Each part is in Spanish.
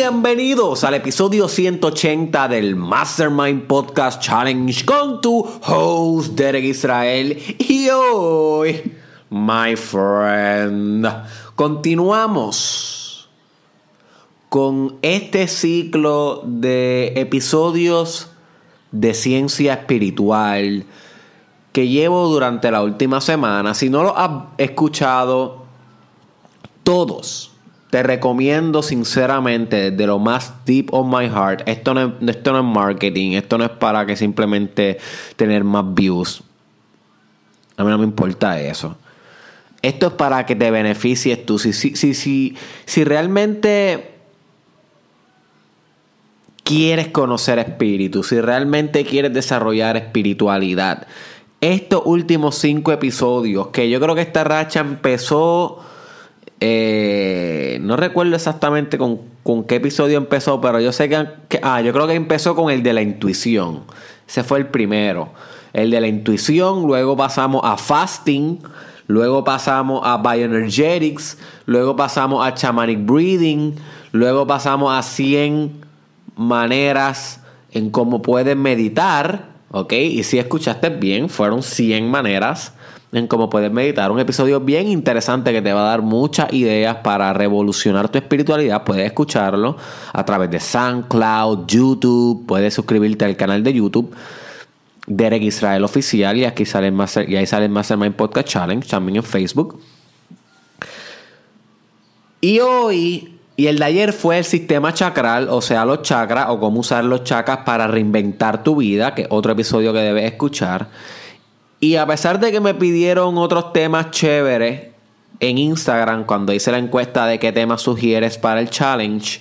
Bienvenidos al episodio 180 del Mastermind Podcast Challenge con tu host Derek Israel. Y hoy, my friend, continuamos con este ciclo de episodios de ciencia espiritual que llevo durante la última semana. Si no lo has escuchado, todos te recomiendo sinceramente, de lo más deep of my heart, esto no, es, esto no es marketing, esto no es para que simplemente tener más views. A mí no me importa eso. Esto es para que te beneficies tú. Si, si, si, si, si realmente quieres conocer espíritu, si realmente quieres desarrollar espiritualidad, estos últimos cinco episodios, que yo creo que esta racha empezó eh, no recuerdo exactamente con, qué episodio empezó, pero yo sé que, Ah, yo creo que empezó con el de la intuición. Ese fue el primero. El de la intuición, luego pasamos a fasting, luego pasamos a bioenergetics, luego pasamos a shamanic breathing, luego pasamos a 100 maneras en cómo puedes meditar, ¿ok? Y si escuchaste bien, fueron 100 maneras en cómo puedes meditar. Un episodio bien interesante que te va a dar muchas ideas para revolucionar tu espiritualidad. Puedes escucharlo a través de SoundCloud, YouTube. Puedes suscribirte al canal de YouTube. Derek Israel Oficial y aquí sale el y ahí sale el Mastermind Podcast Challenge también en Facebook. Y hoy y el de ayer fue el sistema chakral, o sea, los chakras o cómo usar los chakras para reinventar tu vida, que es otro episodio que debes escuchar. Y a pesar de que me pidieron otros temas chéveres en Instagram cuando hice la encuesta de qué temas sugieres para el challenge,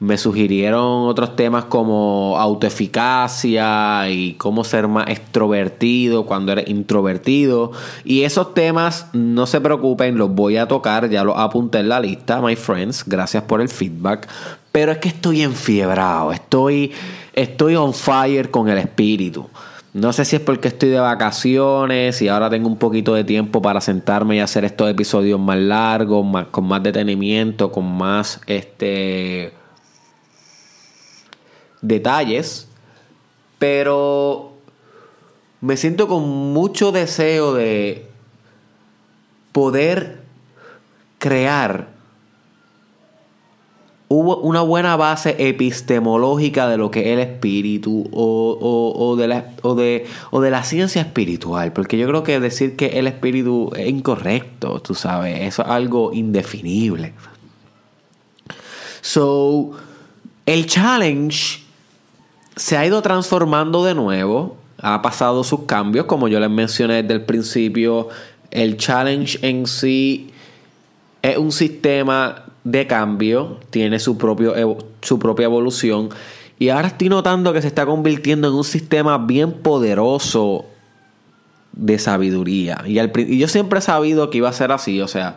me sugirieron otros temas como autoeficacia y cómo ser más extrovertido cuando eres introvertido. Y esos temas, no se preocupen, los voy a tocar, ya los apunté en la lista, my friends. Gracias por el feedback. Pero es que estoy enfiebrado, estoy, estoy on fire con el espíritu. No sé si es porque estoy de vacaciones y ahora tengo un poquito de tiempo para sentarme y hacer estos episodios más largos, más, con más detenimiento, con más este detalles. Pero me siento con mucho deseo de poder crear hubo una buena base epistemológica de lo que es el espíritu o, de la, o, de, o de la ciencia espiritual, porque yo creo que decir que el espíritu es incorrecto, tú sabes, eso es algo indefinible. So, el challenge se ha ido transformando de nuevo, ha pasado sus cambios, como yo les mencioné desde el principio, el challenge en sí es un sistema de cambio, tiene su, propio, su propia evolución. Y ahora estoy notando que se está convirtiendo en un sistema bien poderoso de sabiduría. Y, y, yo siempre he sabido que iba a ser así. O sea,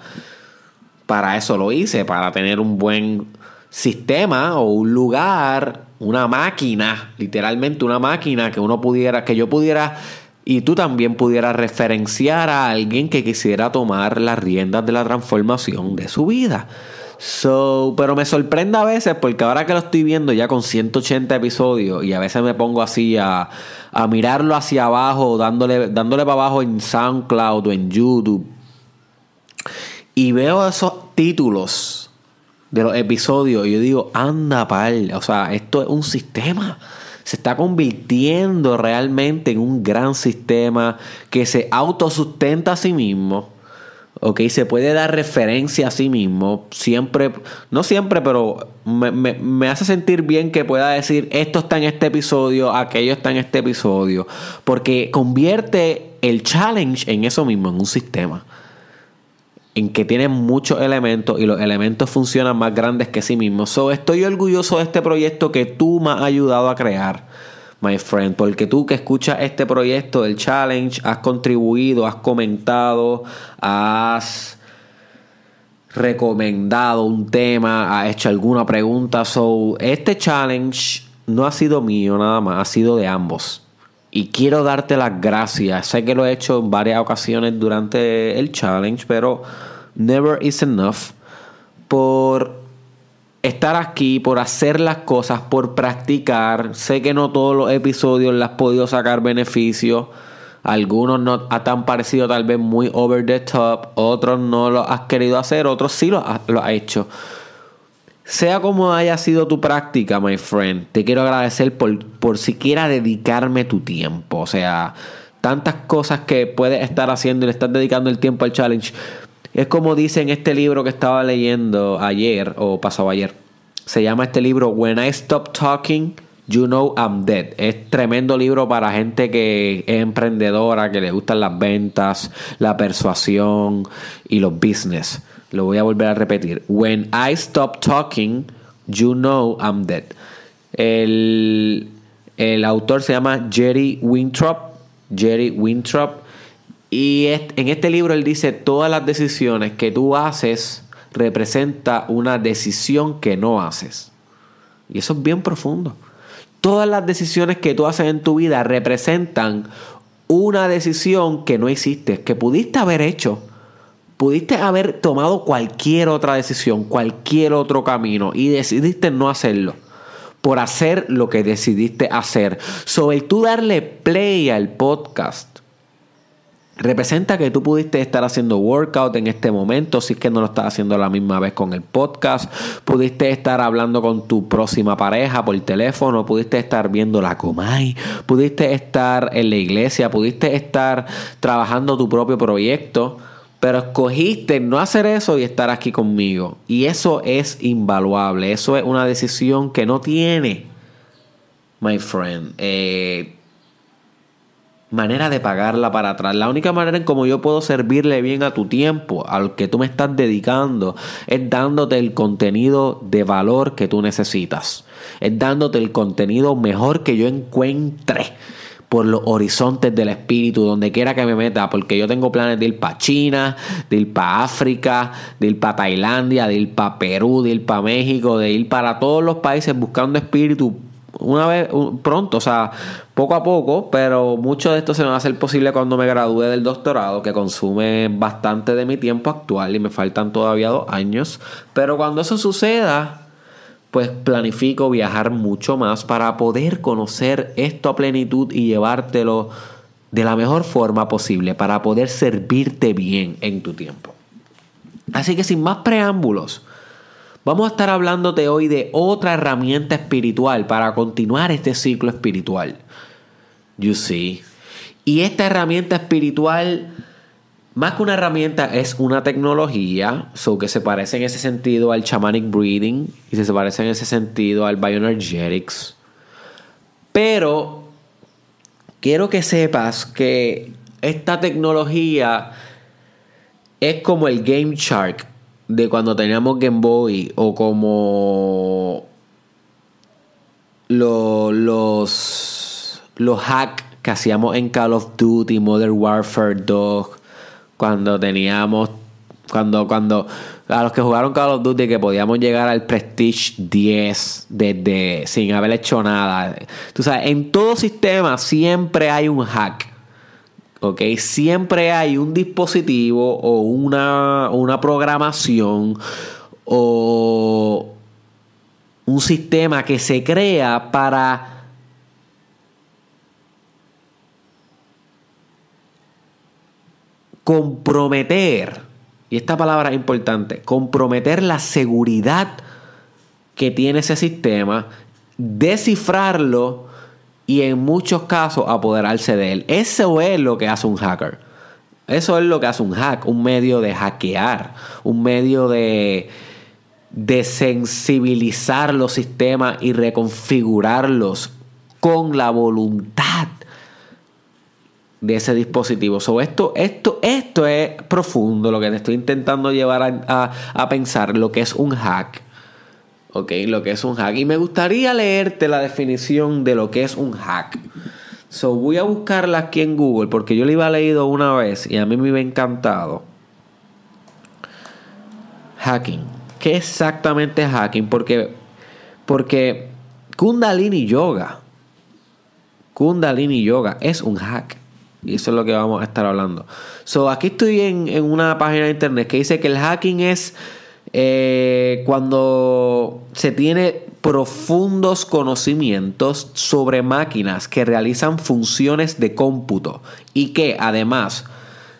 para eso lo hice, para tener un buen sistema o un lugar, una máquina, literalmente una máquina que uno pudiera, que yo pudiera y tú también pudieras referenciar a alguien que quisiera tomar las riendas de la transformación de su vida. So, pero me sorprende a veces porque ahora que lo estoy viendo ya con 180 episodios y a veces me pongo así a, a mirarlo hacia abajo, dándole, dándole para abajo en SoundCloud o en YouTube. Y veo esos títulos de los episodios y yo digo, anda pal, o sea, esto es un sistema. Se está convirtiendo realmente en un gran sistema que se autosustenta a sí mismo ¿ok? Se puede dar referencia a sí mismo, siempre, no siempre, pero me, hace sentir bien que pueda decir esto está en este episodio, aquello está en este episodio, porque convierte el challenge en eso mismo, en un sistema, en que tiene muchos elementos y los elementos funcionan más grandes que sí mismos. So, estoy orgulloso de este proyecto que tú me has ayudado a crear my friend, porque tú que escuchas este proyecto del challenge, has contribuido, has comentado, has recomendado un tema, has hecho alguna pregunta. So, este challenge no ha sido mío nada más, ha sido de ambos. Y quiero darte las gracias. Sé que lo he hecho en varias ocasiones durante el challenge, pero never is enough por estar aquí, por hacer las cosas, por practicar. Sé que no todos los episodios le has podido sacar beneficio. Algunos no te han parecido tal vez muy over the top, otros no lo has querido hacer, otros sí lo has, lo has hecho. Sea como haya sido tu práctica, my friend, te quiero agradecer por, por siquiera dedicarme tu tiempo. O sea, tantas cosas que puedes estar haciendo y le estás dedicando el tiempo al challenge. Es como dice en este libro que estaba leyendo ayer o pasado ayer. Se llama este libro When I Stop Talking, You Know I'm Dead. Es tremendo libro para gente que es emprendedora, que le gustan las ventas, la persuasión y los business. Lo voy a volver a repetir. When I Stop Talking, You Know I'm Dead. El, el autor se llama Jerry Winthrop. Jerry Winthrop y en este libro él dice, todas las decisiones que tú haces representa una decisión que no haces. Y eso es bien profundo. Todas las decisiones que tú haces en tu vida representan una decisión que no hiciste, que pudiste haber hecho. Pudiste haber tomado cualquier otra decisión, cualquier otro camino y decidiste no hacerlo por hacer lo que decidiste hacer. Sobre tú darle play al podcast representa que tú pudiste estar haciendo workout en este momento, si es que no lo estás haciendo la misma vez con el podcast, pudiste estar hablando con tu próxima pareja por teléfono, pudiste estar viendo la Comay, pudiste estar en la iglesia, pudiste estar trabajando tu propio proyecto, pero escogiste no hacer eso y estar aquí conmigo. Y eso es invaluable, eso es una decisión que no tiene, my friend. Eh, manera de pagarla para atrás. La única manera en cómo yo puedo servirle bien a tu tiempo, al que tú me estás dedicando, es dándote el contenido de valor que tú necesitas. Es dándote el contenido mejor que yo encuentre por los horizontes del espíritu, donde quiera que me meta, porque yo tengo planes de ir para China, de ir para África, de ir para Tailandia, de ir para Perú, de ir para México, de ir para todos los países buscando espíritu una vez pronto, o sea, poco a poco, pero mucho de esto se me va a hacer posible cuando me gradúe del doctorado, que consume bastante de mi tiempo actual y me faltan todavía dos años. Pero cuando eso suceda, pues planifico viajar mucho más para poder conocer esto a plenitud y llevártelo de la mejor forma posible, para poder servirte bien en tu tiempo. Así que sin más preámbulos, Vamos a estar hablándote hoy de otra herramienta espiritual para continuar este ciclo espiritual. You see. Y esta herramienta espiritual, más que una herramienta, es una tecnología, so que se parece en ese sentido al shamanic breathing y se parece en ese sentido al bioenergetics. Pero quiero que sepas que esta tecnología es como el Game Shark de cuando teníamos Game Boy o como los, los, los hacks que hacíamos en Call of Duty, Modern Warfare 2, cuando teníamos, cuando, cuando, a los que jugaron Call of Duty que podíamos llegar al Prestige 10 desde sin haber hecho nada. Tú sabes, en todo sistema siempre hay un hack. ¿Ok? Siempre hay un dispositivo o una, una programación o un sistema que se crea para comprometer, y esta palabra es importante, comprometer la seguridad que tiene ese sistema, descifrarlo y en muchos casos apoderarse de él. Eso es lo que hace un hacker. Eso es lo que hace un hack, un medio de hackear, un medio de, de sensibilizar los sistemas y reconfigurarlos con la voluntad de ese dispositivo. esto, esto, esto es profundo, lo que estoy intentando llevar a, a pensar, lo que es un hack. ¿Ok? Lo que es un hack. Y me gustaría leerte la definición de lo que es un hack. So, voy a buscarla aquí en Google porque yo la iba leído una vez y a mí me iba encantado. Hacking. ¿Qué exactamente es hacking? Porque, porque Kundalini Yoga, Kundalini Yoga es un hack. Y eso es lo que vamos a estar hablando. So, aquí estoy en, en una página de internet que dice que el hacking es eh, cuando se tiene profundos conocimientos sobre máquinas que realizan funciones de cómputo y que además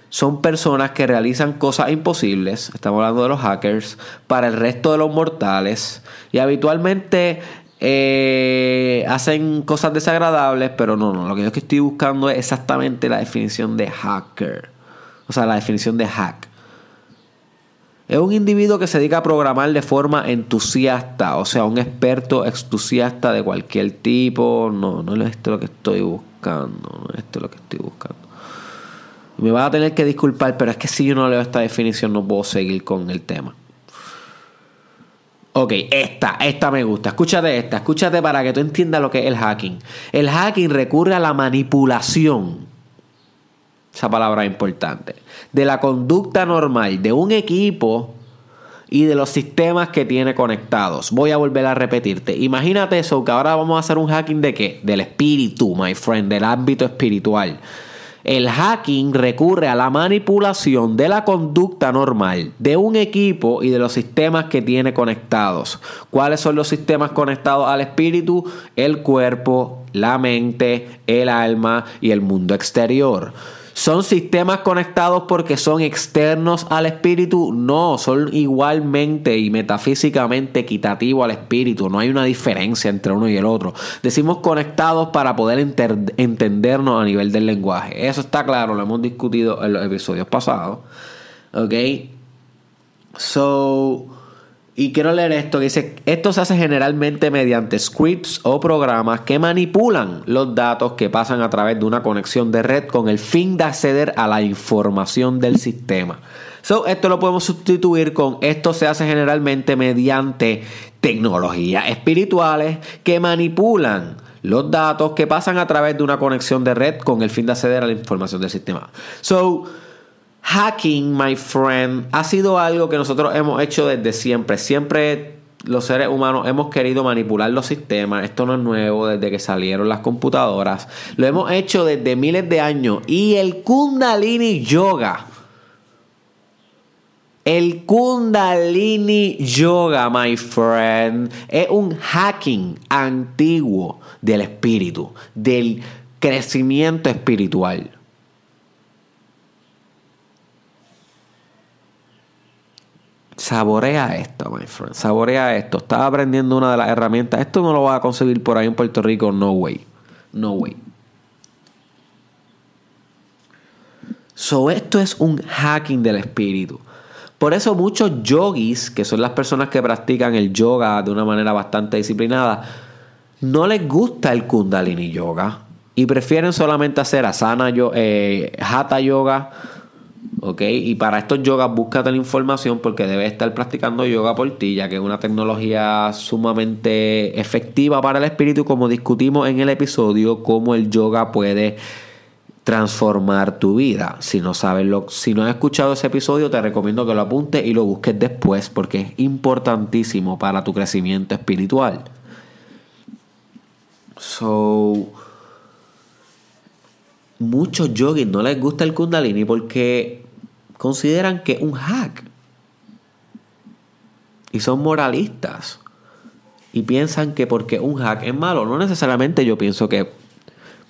son personas que realizan cosas imposibles, estamos hablando de los hackers, para el resto de los mortales y habitualmente eh, hacen cosas desagradables, pero no, no, lo que yo estoy buscando es exactamente la definición de hacker, o sea, la definición de hack. Es un individuo que se dedica a programar de forma entusiasta, o sea, un experto entusiasta de cualquier tipo. No, no es esto lo que estoy buscando, no es esto lo que estoy buscando. Me va a tener que disculpar, pero es que si yo no leo esta definición no puedo seguir con el tema. Ok, esta, esta me gusta. Escúchate esta, escúchate para que tú entiendas lo que es el hacking. El hacking recurre a la manipulación esa palabra importante, de la conducta normal de un equipo y de los sistemas que tiene conectados. Voy a volver a repetirte. Imagínate eso, que ahora vamos a hacer un hacking de qué? Del espíritu, my friend, del ámbito espiritual. El hacking recurre a la manipulación de la conducta normal de un equipo y de los sistemas que tiene conectados. ¿Cuáles son los sistemas conectados al espíritu? El cuerpo, la mente, el alma y el mundo exterior. ¿Son sistemas conectados porque son externos al espíritu? No, son igualmente y metafísicamente equitativos al espíritu. No hay una diferencia entre uno y el otro. Decimos conectados para poder entendernos a nivel del lenguaje. Eso está claro, lo hemos discutido en los episodios pasados. ¿Ok? So y quiero leer esto que dice, esto se hace generalmente mediante scripts o programas que manipulan los datos que pasan a través de una conexión de red con el fin de acceder a la información del sistema. So, esto lo podemos sustituir con esto se hace generalmente mediante tecnologías espirituales que manipulan los datos que pasan a través de una conexión de red con el fin de acceder a la información del sistema. So, Hacking, my friend, ha sido algo que nosotros hemos hecho desde siempre. Siempre los seres humanos hemos querido manipular los sistemas. Esto no es nuevo desde que salieron las computadoras. Lo hemos hecho desde miles de años. Y el Kundalini Yoga. El Kundalini Yoga, my friend, es un hacking antiguo del espíritu, del crecimiento espiritual. Saborea esto, my friend. Saborea esto. Estás aprendiendo una de las herramientas. Esto no lo vas a conseguir por ahí en Puerto Rico. No way. No way. So, esto es un hacking del espíritu. Por eso muchos yogis, que son las personas que practican el yoga de una manera bastante disciplinada, no les gusta el kundalini yoga y prefieren solamente hacer asana, yo, eh, hatha yoga ¿ok? Y para estos yogas búscate la información porque debes estar practicando yoga por ti, ya que es una tecnología sumamente efectiva para el espíritu, como discutimos en el episodio, cómo el yoga puede transformar tu vida. Si no sabes lo, si no has escuchado ese episodio, te recomiendo que lo apuntes y lo busques después porque es importantísimo para tu crecimiento espiritual. So, muchos yogis no les gusta el kundalini porque consideran que es un hack. Y son moralistas. Y piensan que porque un hack es malo. No necesariamente yo pienso que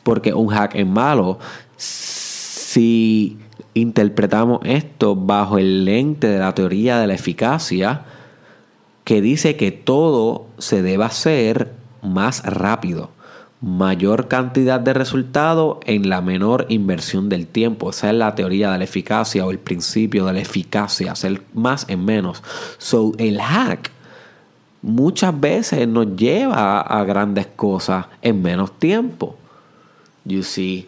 porque un hack es malo. Si interpretamos esto bajo el lente de la teoría de la eficacia, que dice que todo se debe hacer más rápido mayor cantidad de resultado en la menor inversión del tiempo. Esa es la teoría de la eficacia o el principio de la eficacia, hacer más en menos. So, el hack muchas veces nos lleva a grandes cosas en menos tiempo. You see.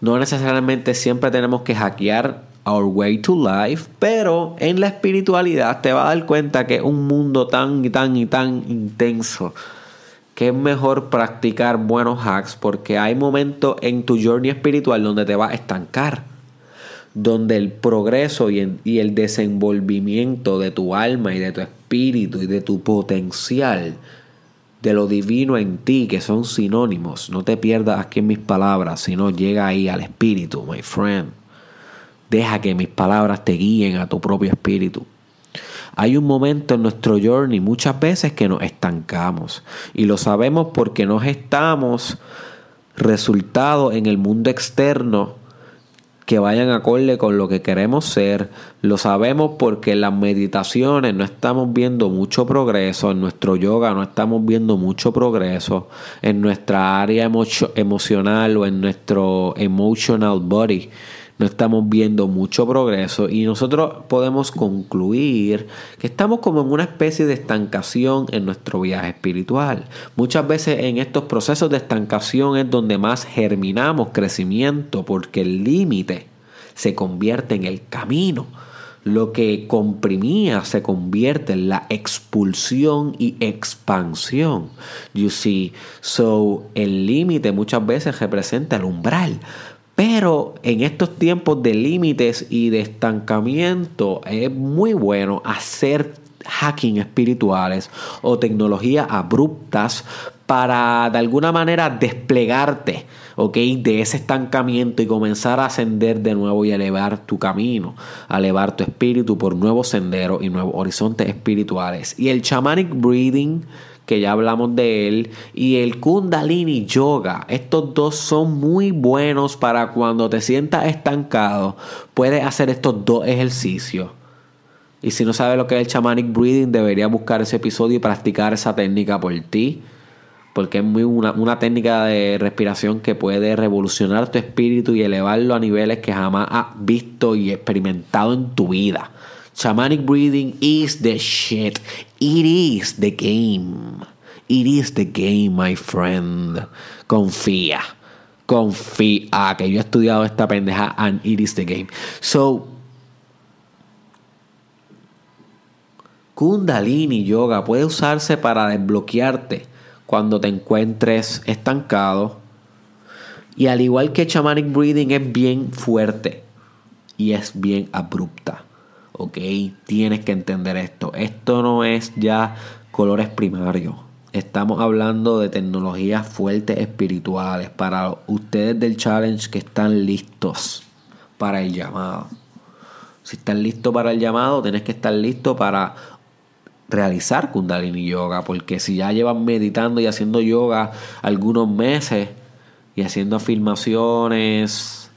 No necesariamente siempre tenemos que hackear our way to life, pero en la espiritualidad te vas a dar cuenta que es un mundo tan y tan y tan intenso que es mejor practicar buenos hacks porque hay momentos en tu journey espiritual donde te vas a estancar, donde el progreso y el, desenvolvimiento de tu alma y de tu espíritu y de tu potencial, de lo divino en ti, que son sinónimos, no te pierdas aquí en mis palabras, sino llega ahí al espíritu, my friend. Deja que mis palabras te guíen a tu propio espíritu. Hay un momento en nuestro journey muchas veces que nos estancamos y lo sabemos porque nos estamos resultado en el mundo externo que vayan acorde con lo que queremos ser. Lo sabemos porque en las meditaciones no estamos viendo mucho progreso, en nuestro yoga no estamos viendo mucho progreso, en nuestra área emocional o en nuestro emotional body no estamos viendo mucho progreso y nosotros podemos concluir que estamos como en una especie de estancación en nuestro viaje espiritual. Muchas veces en estos procesos de estancación es donde más germinamos crecimiento porque el límite se convierte en el camino. Lo que comprimía se convierte en la expulsión y expansión. You see, so el límite muchas veces representa el umbral. Pero en estos tiempos de límites y de estancamiento es muy bueno hacer hacking espirituales o tecnologías abruptas para de alguna manera desplegarte de ese estancamiento y comenzar a ascender de nuevo y elevar tu camino, elevar tu espíritu por nuevos senderos y nuevos horizontes espirituales. Y el shamanic breathing que ya hablamos de él, y el Kundalini Yoga. Estos dos son muy buenos para cuando te sientas estancado. Puedes hacer estos dos ejercicios. Y si no sabes lo que es el Shamanic Breathing, deberías buscar ese episodio y practicar esa técnica por ti. Porque es muy una, una técnica de respiración que puede revolucionar tu espíritu y elevarlo a niveles que jamás has visto y experimentado en tu vida. Shamanic breathing is the shit. It is the game. It is the game, my friend. Confía. Confía que yo he estudiado esta pendeja and it is the game. So, Kundalini Yoga puede usarse para desbloquearte cuando te encuentres estancado. Y al igual que Shamanic Breathing es bien fuerte y es bien abrupta. ¿Ok? Tienes que entender esto. Esto no es ya colores primarios. Estamos hablando de tecnologías fuertes espirituales para ustedes del challenge que están listos para el llamado. Si están listos para el llamado, tienes que estar listo para realizar Kundalini Yoga, porque si ya llevan meditando y haciendo yoga algunos meses y haciendo afirmaciones,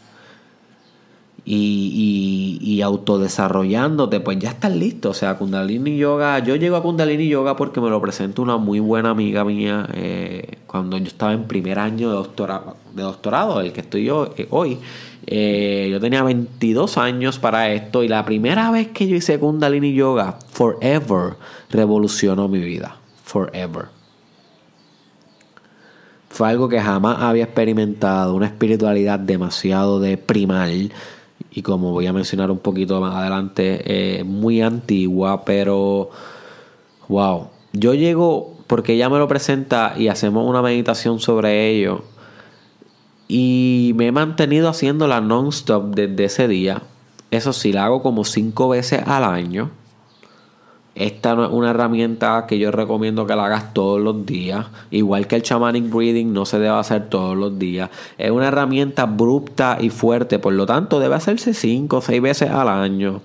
y, y, autodesarrollándote, pues ya estás listo. O sea, Kundalini Yoga, yo llego a Kundalini Yoga porque me lo presentó una muy buena amiga mía eh, cuando yo estaba en primer año de doctorado, de doctorado el que estoy yo eh, hoy. Eh, yo tenía 22 años para esto y la primera vez que yo hice Kundalini Yoga, forever, revolucionó mi vida. Forever. Fue algo que jamás había experimentado, una espiritualidad demasiado de primal y como voy a mencionar un poquito más adelante, eh, muy antigua, pero wow. Yo llego porque ella me lo presenta y hacemos una meditación sobre ello. Y me he mantenido haciéndola non-stop desde ese día. Eso sí, la hago como cinco veces al año. Esta no es una herramienta que yo recomiendo que la hagas todos los días. Igual que el shamanic breathing no se debe hacer todos los días. Es una herramienta abrupta y fuerte. Por lo tanto, debe hacerse cinco o seis veces al año.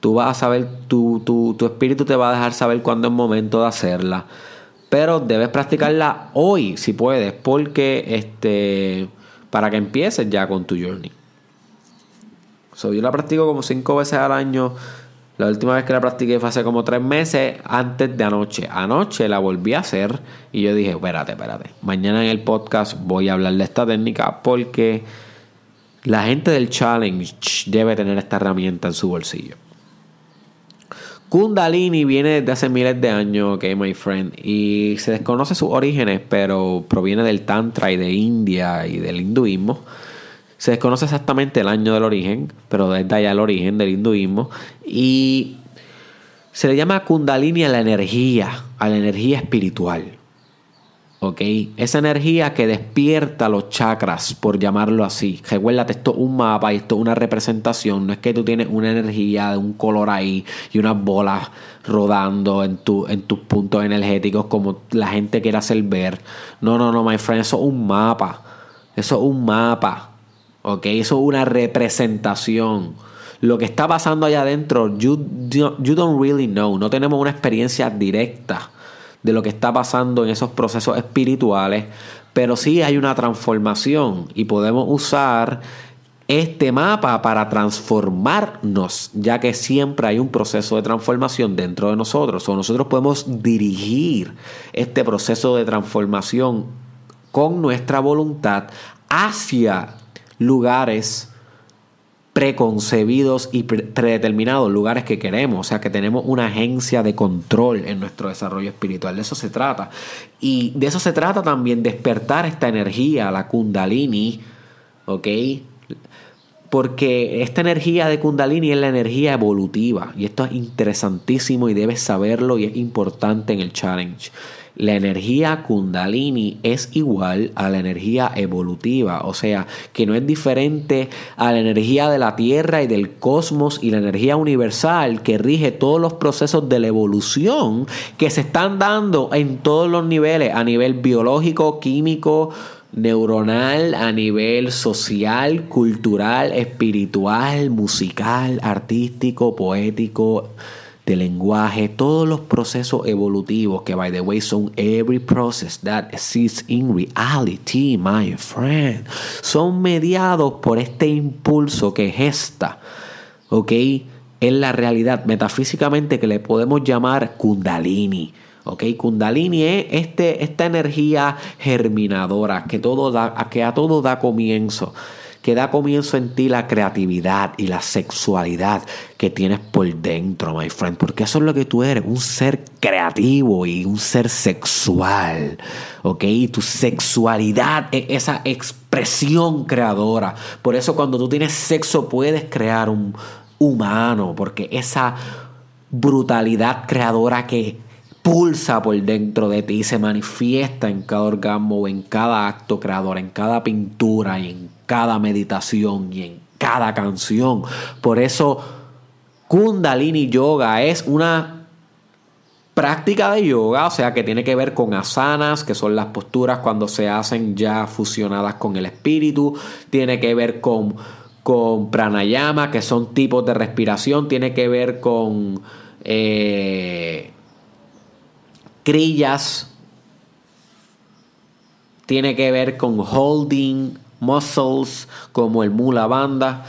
Tú vas a saber, tu, tu, tu espíritu te va a dejar saber cuándo es momento de hacerla. Pero debes practicarla hoy, si puedes, porque este, para que empieces ya con tu journey. Yo la practico como cinco veces al año la última vez que la practiqué fue hace como tres meses antes de anoche. Anoche la volví a hacer y yo dije, espérate, espérate. Mañana en el podcast voy a hablar de esta técnica porque la gente del challenge debe tener esta herramienta en su bolsillo. Kundalini viene desde hace miles de años, ok, my friend, y se desconoce sus orígenes, pero proviene del Tantra y de India y del hinduismo. Se desconoce exactamente el año del origen, pero desde allá el origen del hinduismo. Y se le llama Kundalini a la energía, a la energía espiritual. ¿Ok? Esa energía que despierta los chakras, por llamarlo así. Recuérdate, esto es un mapa y esto es una representación. No es que tú tienes una energía de un color ahí y unas bolas rodando en, tu, en tus puntos energéticos como la gente quiere hacer ver. No, no, no, my friend, eso es un mapa. Eso es un mapa. ¿Ok? Eso es una representación. lo que está pasando allá adentro, you, you don't really know. No tenemos una experiencia directa de lo que está pasando en esos procesos espirituales, pero sí hay una transformación y podemos usar este mapa para transformarnos, ya que siempre hay un proceso de transformación dentro de nosotros. O nosotros podemos dirigir este proceso de transformación con nuestra voluntad hacia lugares preconcebidos y predeterminados, lugares que queremos, o sea que tenemos una agencia de control en nuestro desarrollo espiritual, de eso se trata. Y de eso se trata también despertar esta energía, la kundalini, ¿ok? Porque esta energía de Kundalini es la energía evolutiva. Y esto es interesantísimo y debes saberlo y es importante en el challenge. La energía Kundalini es igual a la energía evolutiva, o sea, que no es diferente a la energía de la Tierra y del cosmos y la energía universal que rige todos los procesos de la evolución que se están dando en todos los niveles, a nivel biológico, químico, neuronal a nivel social, cultural, espiritual, musical, artístico, poético, de lenguaje, todos los procesos evolutivos que, by the way, son every process that exists in reality, my friend, son mediados por este impulso que gesta, ¿ok? En la realidad, metafísicamente, que le podemos llamar Kundalini. ¿ok? Kundalini es este, esta energía germinadora que, todo da, que a todo da comienzo que da comienzo en ti la creatividad y la sexualidad que tienes por dentro, my friend, porque eso es lo que tú eres, un ser creativo y un ser sexual, ¿ok? Y tu sexualidad es esa expresión creadora. Por eso cuando tú tienes sexo puedes crear un humano, porque esa brutalidad creadora que pulsa por dentro de ti y se manifiesta en cada orgasmo, en cada acto creador, en cada pintura y en cada meditación y en cada canción. Por eso Kundalini Yoga es una práctica de yoga, o sea que tiene que ver con asanas, que son las posturas cuando se hacen ya fusionadas con el espíritu, tiene que ver con, con pranayama, que son tipos de respiración, tiene que ver con... Eh, Crillas tiene que ver con holding muscles como el mula banda.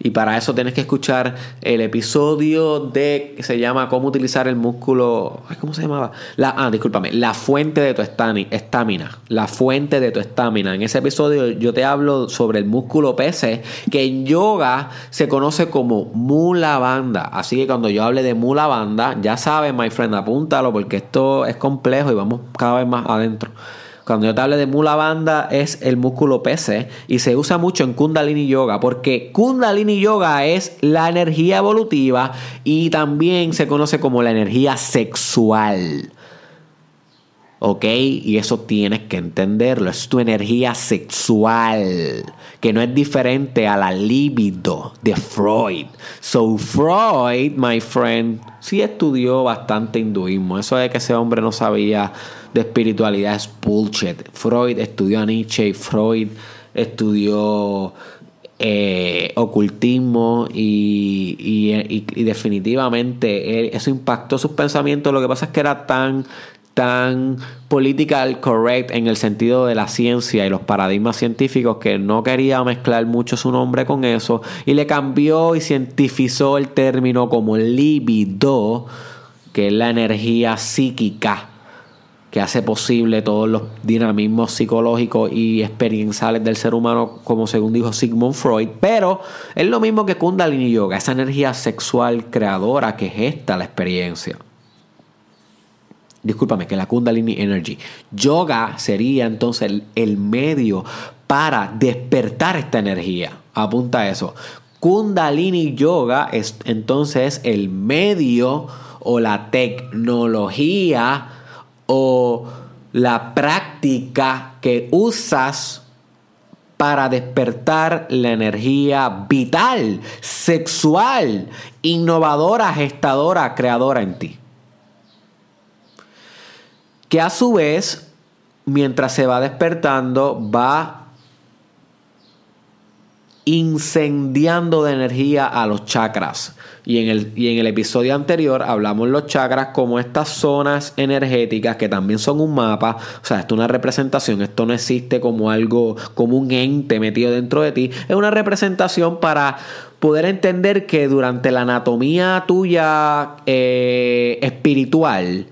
Y para eso tienes que escuchar el episodio de que se llama Cómo utilizar el músculo. ¿Cómo se llamaba? La, ah, discúlpame. La fuente de tu estamina. La fuente de tu estamina. En ese episodio yo te hablo sobre el músculo PC, que en yoga se conoce como mula banda. Así que cuando yo hable de mula banda, ya sabes, my friend, apúntalo porque esto es complejo y vamos cada vez más adentro. Cuando yo te hable de mula banda es el músculo PC y se usa mucho en Kundalini Yoga porque Kundalini Yoga es la energía evolutiva y también se conoce como la energía sexual. ¿Ok? Y eso tienes que entenderlo. Es tu energía sexual, que no es diferente a la libido de Freud. So, Freud, my friend, sí estudió bastante hinduismo. Eso de que ese hombre no sabía de espiritualidad es bullshit. Freud estudió a Nietzsche, Freud estudió eh, ocultismo y, definitivamente eso impactó sus pensamientos. Lo que pasa es que era tan tan political correct en el sentido de la ciencia y los paradigmas científicos que no quería mezclar mucho su nombre con eso y le cambió y cientificó el término como libido, que es la energía psíquica que hace posible todos los dinamismos psicológicos y experienciales del ser humano, como según dijo Sigmund Freud, pero es lo mismo que Kundalini Yoga, esa energía sexual creadora que gesta la experiencia. Discúlpame, que la Kundalini Energy. Yoga sería entonces el, el medio para despertar esta energía. Apunta eso. Kundalini Yoga es entonces el medio o la tecnología o la práctica que usas para despertar la energía vital, sexual, innovadora, gestadora, creadora en ti. Que a su vez, mientras se va despertando, va incendiando de energía a los chakras. Y en, el, y en el episodio anterior hablamos los chakras como estas zonas energéticas que también son un mapa. O sea, esto es una representación. Esto no existe como algo, como un ente metido dentro de ti. Es una representación para poder entender que durante la anatomía tuya eh, espiritual,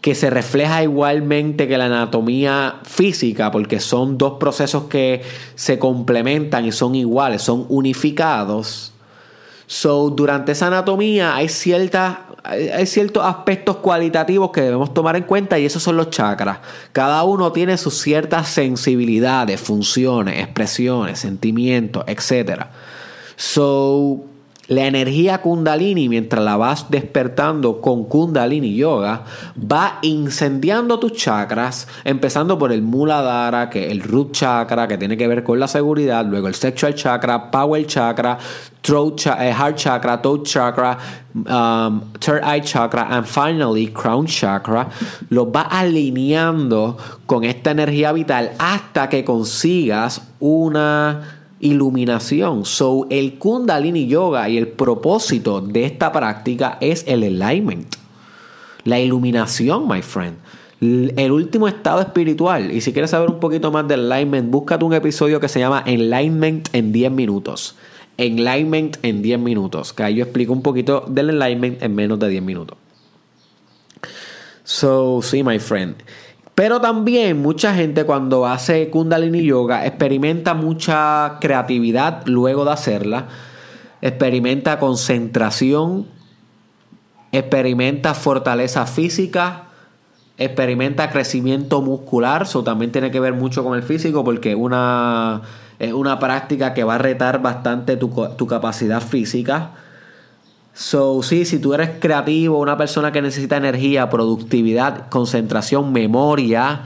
que se refleja igualmente que la anatomía física, porque son dos procesos que se complementan y son iguales, son unificados. So, durante esa anatomía hay, ciertas, hay ciertos aspectos cualitativos que debemos tomar en cuenta y esos son los chakras. Cada uno tiene sus ciertas sensibilidades, funciones, expresiones, sentimientos, etc. So, la energía kundalini, mientras la vas despertando con kundalini yoga, va incendiando tus chakras, empezando por el muladhara, que es el root chakra, que tiene que ver con la seguridad, luego el sexual chakra, power chakra, throat eh, heart chakra, throat chakra, um, third eye chakra, and finally crown chakra. Los va alineando con esta energía vital hasta que consigas una iluminación. So, el Kundalini Yoga y el propósito de esta práctica es el alignment, la iluminación, my friend. El último estado espiritual. Y si quieres saber un poquito más del alignment, búscate un episodio que se llama Enlightenment en 10 minutos. Enlightenment en 10 minutos. Que ahí yo explico un poquito del alignment en menos de 10 minutos. So, sí, my friend. Pero también mucha gente cuando hace Kundalini Yoga experimenta mucha creatividad luego de hacerla, experimenta concentración, experimenta fortaleza física, experimenta crecimiento muscular, eso también tiene que ver mucho con el físico porque una, es una práctica que va a retar bastante tu, tu capacidad física So, sí, si tú eres creativo, una persona que necesita energía, productividad, concentración, memoria,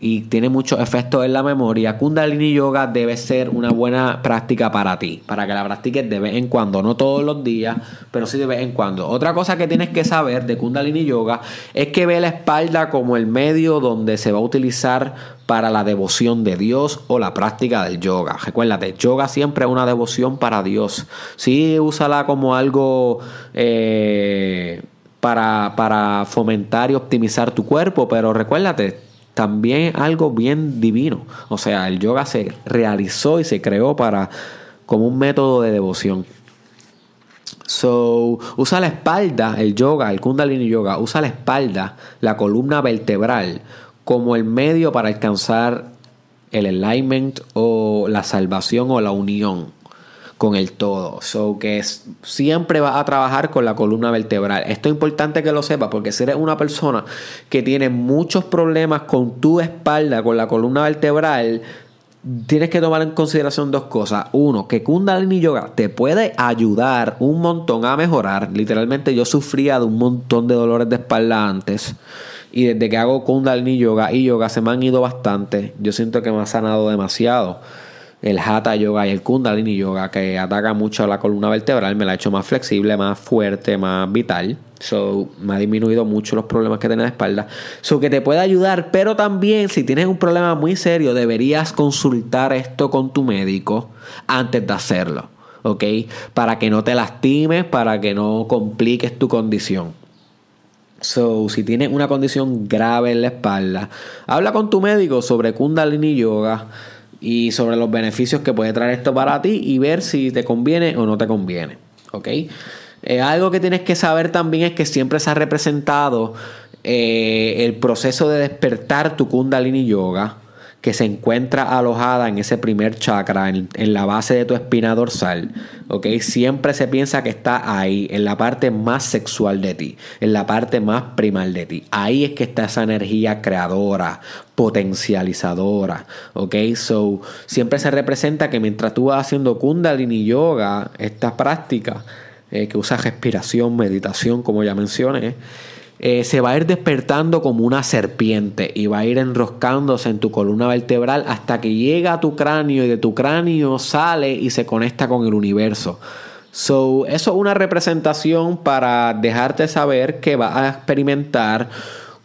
y tiene muchos efectos en la memoria, Kundalini Yoga debe ser una buena práctica para ti, para que la practiques de vez en cuando, no todos los días, pero sí de vez en cuando. Otra cosa que tienes que saber de Kundalini Yoga es que ve la espalda como el medio donde se va a utilizar para la devoción de Dios o la práctica del yoga. Recuérdate, yoga siempre es una devoción para Dios. Sí, úsala como algo... Eh, para, para fomentar y optimizar tu cuerpo, pero recuérdate, también algo bien divino. O sea, el yoga se realizó y se creó para como un método de devoción. So, usa la espalda, el yoga, el kundalini yoga, usa la espalda, la columna vertebral, como el medio para alcanzar el alignment o la salvación o la unión con el todo. So que siempre vas a trabajar con la columna vertebral. Esto es importante que lo sepas porque si eres una persona que tiene muchos problemas con tu espalda, con la columna vertebral, tienes que tomar en consideración dos cosas. Uno, que Kundalini Yoga te puede ayudar un montón a mejorar. Literalmente yo sufría de un montón de dolores de espalda antes. Y desde que hago Kundalini Yoga y Yoga se me han ido bastante. Yo siento que me ha sanado demasiado el Hatha Yoga y el Kundalini Yoga, que ataca mucho a la columna vertebral, me la ha hecho más flexible, más fuerte, más vital. So, me ha disminuido mucho los problemas que tenía de espalda. So, que te puede ayudar, pero también si tienes un problema muy serio, deberías consultar esto con tu médico antes de hacerlo. ¿Ok? Para que no te lastimes, para que no compliques tu condición. So, si tienes una condición grave en la espalda, habla con tu médico sobre Kundalini Yoga y sobre los beneficios que puede traer esto para ti y ver si te conviene o no te conviene. ¿Ok? Eh, algo que tienes que saber también es que siempre se ha representado eh, el proceso de despertar tu Kundalini Yoga que se encuentra alojada en ese primer chakra, en, la base de tu espina dorsal, ¿ok? Siempre se piensa que está ahí, en la parte más sexual de ti, en la parte más primal de ti. Ahí es que está esa energía creadora, potencializadora, ¿ok? So, siempre se representa que mientras tú vas haciendo Kundalini Yoga, esta práctica eh, que usa respiración, meditación, como ya mencioné, eh, se va a ir despertando como una serpiente y va a ir enroscándose en tu columna vertebral hasta que llega a tu cráneo y de tu cráneo sale y se conecta con el universo. So, eso es una representación para dejarte saber que vas a experimentar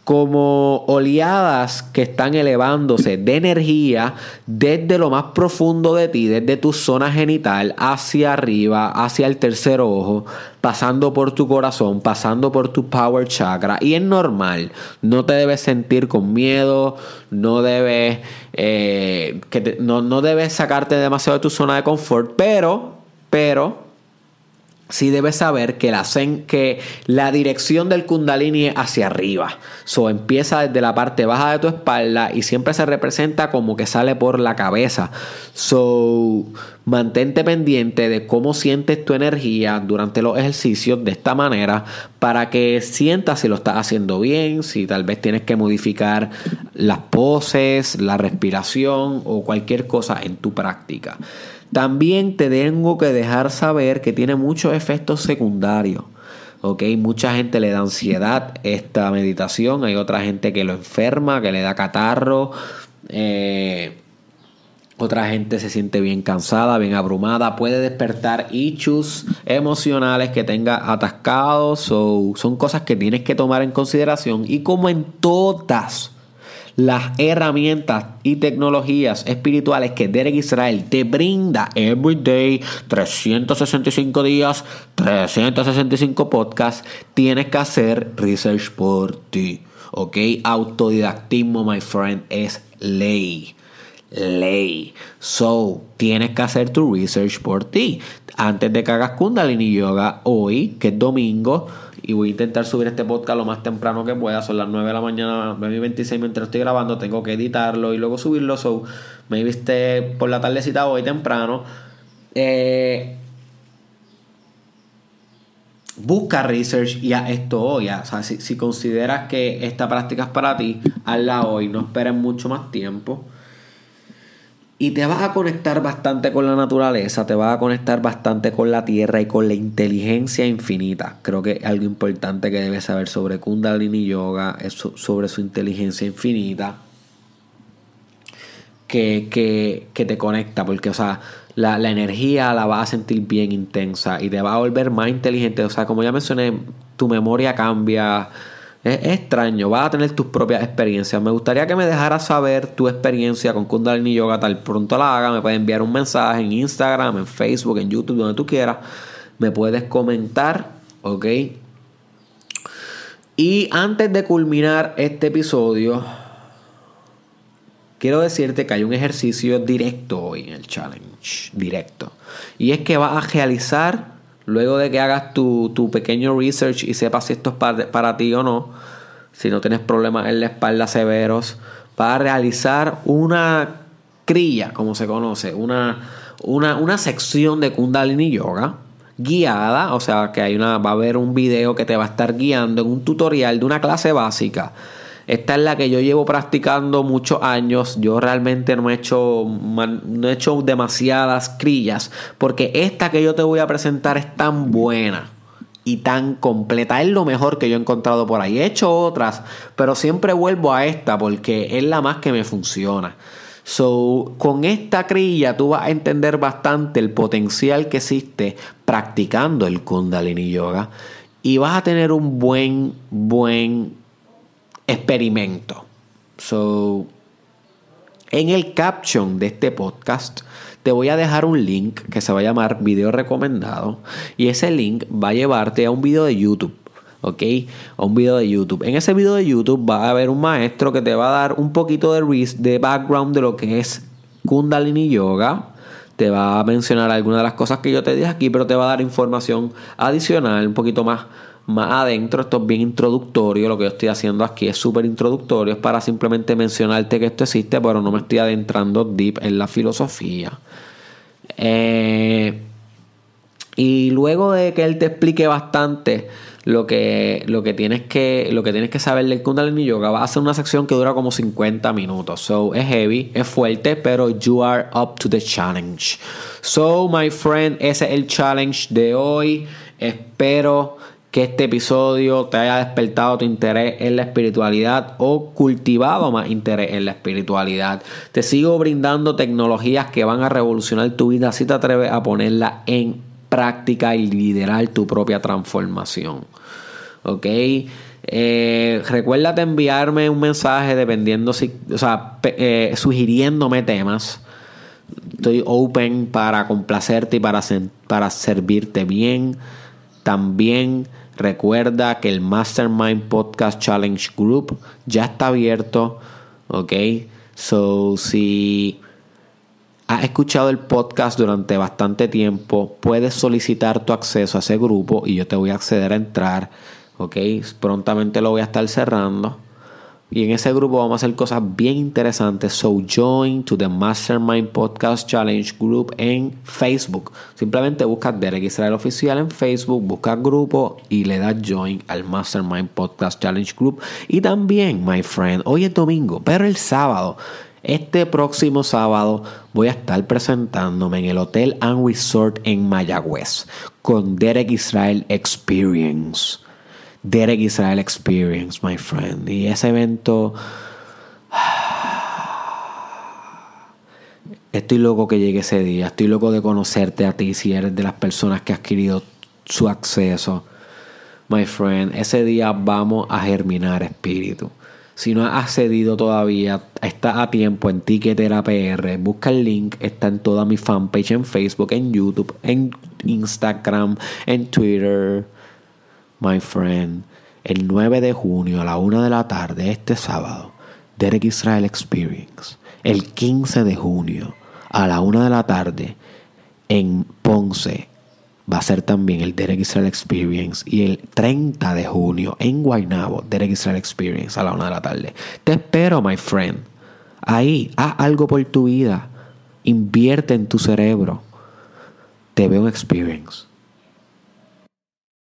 como oleadas que están elevándose de energía desde lo más profundo de ti, desde tu zona genital hacia arriba, hacia el tercer ojo, pasando por tu corazón, pasando por tu power chakra. Y es normal, no te debes sentir con miedo, no debes, eh, que no, no debes sacarte demasiado de tu zona de confort, pero, pero, sí debes saber que la, que la dirección del kundalini es hacia arriba. So, empieza desde la parte baja de tu espalda y siempre se representa como que sale por la cabeza. So, mantente pendiente de cómo sientes tu energía durante los ejercicios de esta manera para que sientas si lo estás haciendo bien, si tal vez tienes que modificar las poses, la respiración o cualquier cosa en tu práctica. También te tengo que dejar saber que tiene muchos efectos secundarios. ¿ok? Mucha gente le da ansiedad esta meditación, hay otra gente que lo enferma, que le da catarro, eh, otra gente se siente bien cansada, bien abrumada, puede despertar issues emocionales que tenga atascados, son cosas que tienes que tomar en consideración y como en todas las herramientas y tecnologías espirituales que Derek Israel te brinda every day, 365 días, 365 podcasts, tienes que hacer research por ti. ¿Ok? Autodidactismo, my friend, es ley ley. So, tienes que hacer tu research por ti. Antes de que hagas Kundalini Yoga hoy, que es domingo, y voy a intentar subir este podcast lo más temprano que pueda. Son las 9 de la mañana, 9 y 26 mientras estoy grabando. Tengo que editarlo y luego subirlo. So, me viste por la tardecita hoy temprano. Eh, busca research y haz esto hoy. O sea, si, si, consideras que esta práctica es para ti, hazla hoy. No esperes mucho más tiempo. Y te vas a conectar bastante con la naturaleza, te vas a conectar bastante con la tierra y con la inteligencia infinita. Creo que algo importante que debes saber sobre Kundalini Yoga es sobre su inteligencia infinita. Que, que, te conecta, porque, o sea, la, la, energía la vas a sentir bien intensa y te va a volver más inteligente. O sea, como ya mencioné, tu memoria cambia es, extraño, vas a tener tus propias experiencias. Me gustaría que me dejaras saber tu experiencia con Kundalini Yoga tal pronto la haga. Me puedes enviar un mensaje en Instagram, en Facebook, en YouTube, donde tú quieras. Me puedes comentar, ¿ok? Y antes de culminar este episodio, quiero decirte que hay un ejercicio directo hoy en el challenge, directo. Y es que vas a realizar Luego de que hagas tu, pequeño research y sepas si esto es para, ti o no, si no tienes problemas en la espalda severos, para realizar una crilla, como se conoce, una, una, una sección de Kundalini Yoga guiada, o sea que hay una, va a haber un video que te va a estar guiando en un tutorial de una clase básica esta es la que yo llevo practicando muchos años. Yo realmente no he hecho, no he hecho demasiadas crillas. Porque esta que yo te voy a presentar es tan buena y tan completa. Es lo mejor que yo he encontrado por ahí. He hecho otras, pero siempre vuelvo a esta porque es la más que me funciona. So, con esta crilla tú vas a entender bastante el potencial que existe practicando el Kundalini Yoga y vas a tener un buen, buen experimento. So, en el caption de este podcast te voy a dejar un link que se va a llamar video recomendado y ese link va a llevarte a un video de YouTube. ¿ok? A un video de YouTube. En ese video de YouTube va a haber un maestro que te va a dar un poquito de, de background de lo que es Kundalini Yoga. Te va a mencionar algunas de las cosas que yo te dije aquí, pero te va a dar información adicional, un poquito más más adentro. Esto es bien introductorio. Lo que yo estoy haciendo aquí es súper introductorio. Es para simplemente mencionarte que esto existe, pero no me estoy adentrando deep en la filosofía. Eh, y luego de que él te explique bastante lo que, lo que, tienes, que, lo que tienes que saber del Kundalini Yoga, va a ser una sección que dura como 50 minutos. So, es heavy, es fuerte, pero you are up to the challenge. So, my friend, ese es el challenge de hoy. Espero que este episodio te haya despertado tu interés en la espiritualidad o cultivado más interés en la espiritualidad. Te sigo brindando tecnologías que van a revolucionar tu vida si te atreves a ponerla en práctica y liderar tu propia transformación. ¿Ok? Eh, recuérdate enviarme un mensaje dependiendo si, o sea, eh, sugiriéndome temas. Estoy open para complacerte y para, para servirte bien. También recuerda que el Mastermind Podcast Challenge Group ya está abierto. Ok. So, si has escuchado el podcast durante bastante tiempo, puedes solicitar tu acceso a ese grupo y yo te voy a acceder a entrar. Ok, prontamente lo voy a estar cerrando. Y en ese grupo vamos a hacer cosas bien interesantes. So join to the Mastermind Podcast Challenge Group en Facebook. Simplemente busca Derek Israel Oficial en Facebook, busca grupo y le das join al Mastermind Podcast Challenge Group. Y también, my friend, hoy es domingo, pero el sábado este próximo sábado voy a estar presentándome en el Hotel and Resort en Mayagüez con Derek Israel Experience. Derek Israel Experience, my friend. Y ese evento... Estoy loco que llegue ese día. Estoy loco de conocerte a ti si eres de las personas que ha adquirido su acceso. My friend, ese día vamos a germinar espíritu. Si no has accedido todavía, está a tiempo en Ticketera PR. Busca el link, está en toda mi fanpage en Facebook, en YouTube, en Instagram, en Twitter. My friend, el 9 de junio a la 1 de la tarde, este sábado, Derek Israel Experience. El 15 de junio a la 1 de la tarde en Ponce, va a ser también el Derek Israel Experience y el 30 de junio en Guaynabo, Derek Israel Experience a la una de la tarde. Te espero, my friend. Ahí, haz algo por tu vida. Invierte en tu cerebro. Te veo un experience.